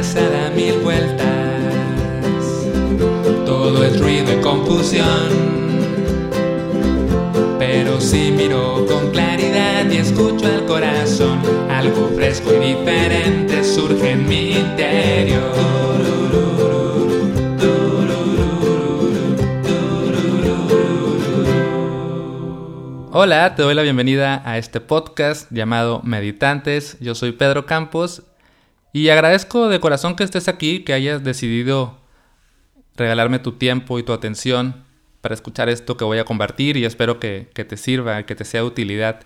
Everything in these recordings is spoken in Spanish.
cabeza da mil vueltas. Todo es ruido y confusión. Pero si miro con claridad y escucho al corazón, algo fresco y diferente surge en mi interior. Hola, te doy la bienvenida a este podcast llamado Meditantes. Yo soy Pedro Campos y agradezco de corazón que estés aquí, que hayas decidido regalarme tu tiempo y tu atención para escuchar esto que voy a compartir y espero que, te sirva, que te sea de utilidad.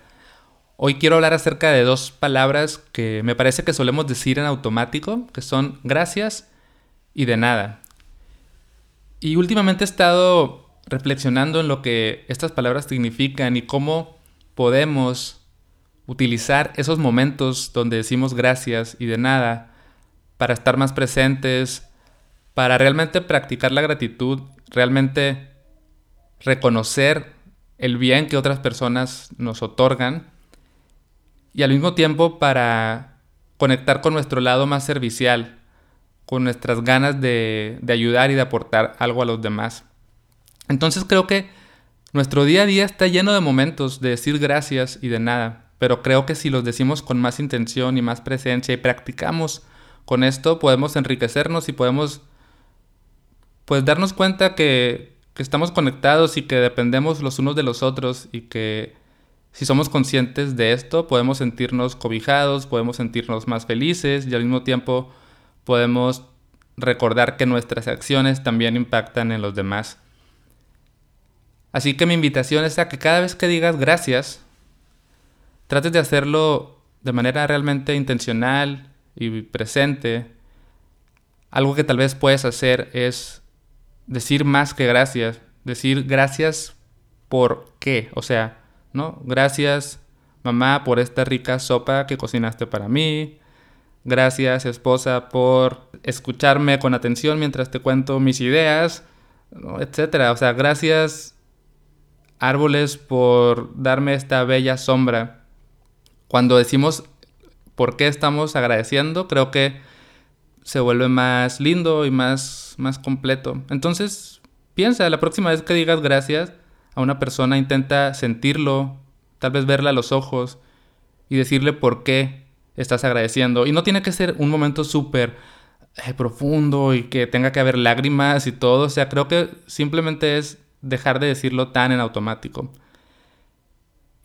Hoy quiero hablar acerca de dos palabras que me parece que solemos decir en automático, que son gracias y de nada. Y últimamente he estado reflexionando en lo que estas palabras significan y cómo podemos utilizar esos momentos donde decimos gracias y de nada para estar más presentes, para realmente practicar la gratitud, realmente reconocer el bien que otras personas nos otorgan y al mismo tiempo para conectar con nuestro lado más servicial, con nuestras ganas de, de ayudar y de aportar algo a los demás. Entonces creo que nuestro día a día está lleno de momentos de decir gracias y de nada, pero creo que si los decimos con más intención y más presencia y practicamos con esto, podemos enriquecernos y podemos pues darnos cuenta que, que estamos conectados y que dependemos los unos de los otros y que si somos conscientes de esto, podemos sentirnos cobijados, podemos sentirnos más felices y al mismo tiempo podemos recordar que nuestras acciones también impactan en los demás. Así que mi invitación es a que cada vez que digas gracias, trates de hacerlo de manera realmente intencional y presente. Algo que tal vez puedes hacer es decir más que gracias, decir gracias por qué, o sea, ¿no? Gracias mamá por esta rica sopa que cocinaste para mí. Gracias esposa por escucharme con atención mientras te cuento mis ideas, etcétera. O sea, gracias árboles por darme esta bella sombra. Cuando decimos por qué estamos agradeciendo, creo que se vuelve más lindo y más, más completo. Entonces, piensa, la próxima vez que digas gracias a una persona, intenta sentirlo, tal vez verla a los ojos y decirle por qué estás agradeciendo. Y no tiene que ser un momento súper eh, profundo y que tenga que haber lágrimas y todo. O sea, creo que simplemente es dejar de decirlo tan en automático.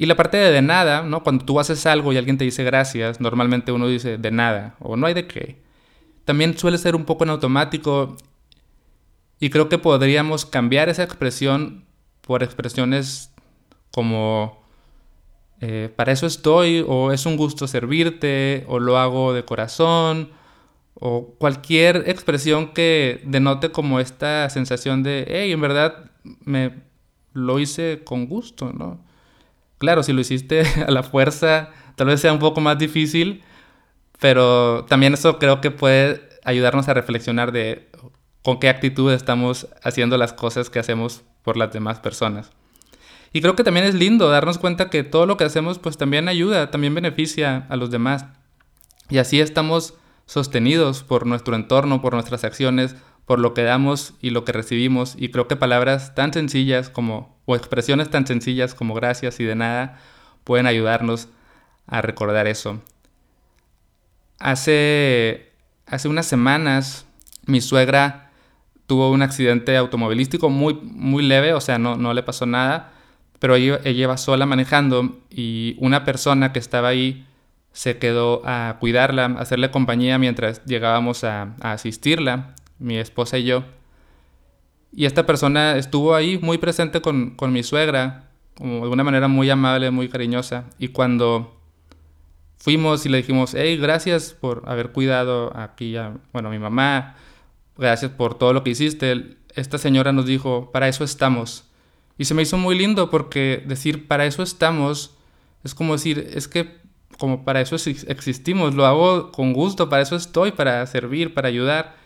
Y la parte de de nada, ¿no? Cuando tú haces algo y alguien te dice gracias, normalmente uno dice de nada o no hay de qué. También suele ser un poco en automático y creo que podríamos cambiar esa expresión por expresiones como eh, para eso estoy o es un gusto servirte o lo hago de corazón o cualquier expresión que denote como esta sensación de, hey, en verdad me lo hice con gusto, ¿no? Claro, si lo hiciste a la fuerza, tal vez sea un poco más difícil, pero también eso creo que puede ayudarnos a reflexionar de con qué actitud estamos haciendo las cosas que hacemos por las demás personas. Y creo que también es lindo darnos cuenta que todo lo que hacemos pues también ayuda, también beneficia a los demás. Y así estamos sostenidos por nuestro entorno, por nuestras acciones, por lo que damos y lo que recibimos. Y creo que palabras tan sencillas como, o expresiones tan sencillas como gracias y de nada, pueden ayudarnos a recordar eso. Hace, hace unas semanas mi suegra tuvo un accidente automovilístico muy, muy leve, o sea, no, no le pasó nada, pero ella, ella iba sola manejando y una persona que estaba ahí se quedó a cuidarla, a hacerle compañía mientras llegábamos a, a asistirla mi esposa y yo. Y esta persona estuvo ahí muy presente con, mi suegra, como de una manera muy amable, muy cariñosa. Y cuando fuimos y le dijimos, hey, gracias por haber cuidado a, bueno, a mi mamá, gracias por todo lo que hiciste, esta señora nos dijo, para eso estamos. Y se me hizo muy lindo porque decir, para eso estamos, es como decir, es que como para eso existimos, lo hago con gusto, para eso estoy, para servir, para ayudar.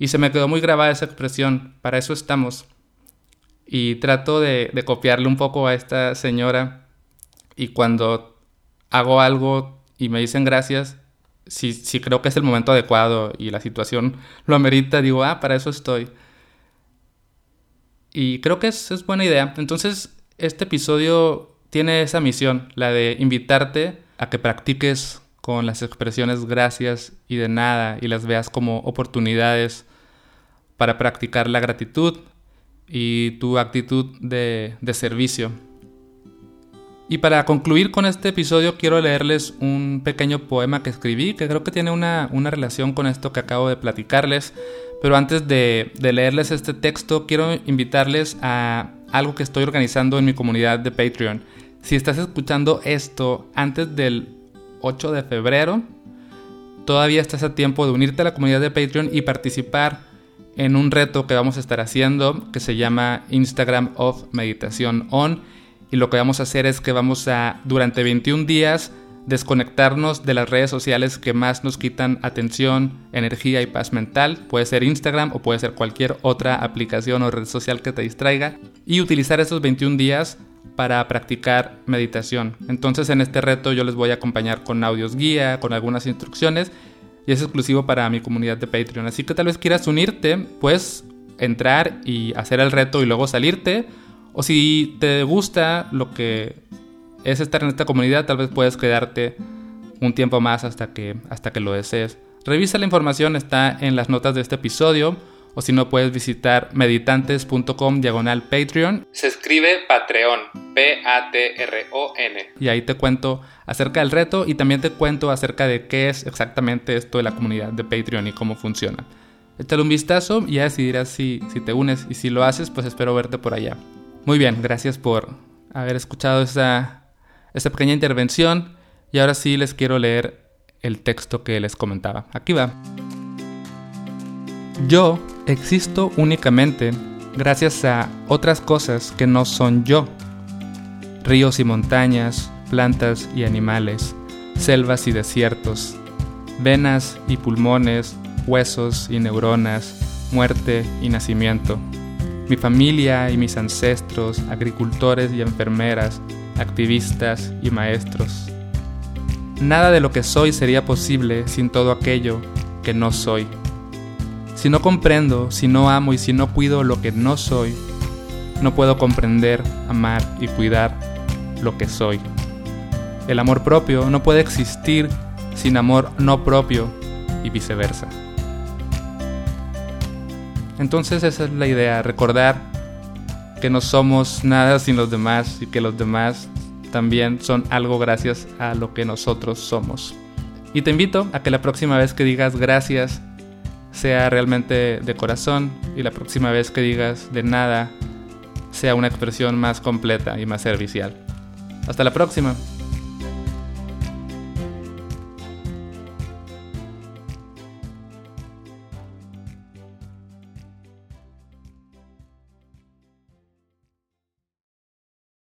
Y se me quedó muy grabada esa expresión, para eso estamos. Y trato de, copiarle un poco a esta señora y cuando hago algo y me dicen gracias, si, si creo que es el momento adecuado y la situación lo amerita, digo, ah, para eso estoy. Y creo que es, es buena idea. Entonces, este episodio tiene esa misión, la de invitarte a que practiques con las expresiones gracias y de nada y las veas como oportunidades para practicar la gratitud y tu actitud de, servicio. Y para concluir con este episodio quiero leerles un pequeño poema que escribí que creo que tiene una, una relación con esto que acabo de platicarles. Pero antes de leerles este texto quiero invitarles a algo que estoy organizando en mi comunidad de Patreon. Si estás escuchando esto antes del 8 de febrero, todavía estás a tiempo de unirte a la comunidad de Patreon y participar en un reto que vamos a estar haciendo que se llama Instagram of Meditación On. Y lo que vamos a hacer es que vamos a, durante 21 días, desconectarnos de las redes sociales que más nos quitan atención, energía y paz mental. Puede ser Instagram o puede ser cualquier otra aplicación o red social que te distraiga. Y utilizar esos 21 días para practicar meditación. Entonces en este reto yo les voy a acompañar con audios guía, con algunas instrucciones y es exclusivo para mi comunidad de Patreon. Así que tal vez quieras unirte, pues entrar y hacer el reto y luego salirte. O si te gusta lo que es estar en esta comunidad, tal vez puedes quedarte un tiempo más hasta que, hasta que lo desees. Revisa la información, está en las notas de este episodio o si no puedes visitar meditantes.com diagonal Patreon. Se escribe Patreon, P-A-T-R-O-N. Y ahí te cuento acerca del reto y también te cuento acerca de qué es exactamente esto de la comunidad de Patreon y cómo funciona. Échale un vistazo y ya decidirás si, si te unes y si lo haces, pues espero verte por allá. Muy bien, gracias por haber escuchado esta, esta pequeña intervención y ahora sí les quiero leer el texto que les comentaba. Aquí va. Yo existo únicamente gracias a otras cosas que no son yo. Ríos y montañas, plantas y animales, selvas y desiertos, venas y pulmones, huesos y neuronas, muerte y nacimiento. Mi familia y mis ancestros, agricultores y enfermeras, activistas y maestros. Nada de lo que soy sería posible sin todo aquello que no soy. Si no comprendo, si no amo y si no cuido lo que no soy, no puedo comprender, amar y cuidar lo que soy. El amor propio no puede existir sin amor no propio y viceversa. Entonces esa es la idea, recordar que no somos nada sin los demás y que los demás también son algo gracias a lo que nosotros somos. Y te invito a que la próxima vez que digas gracias sea realmente de corazón y la próxima vez que digas de nada sea una expresión más completa y más servicial. Hasta la próxima.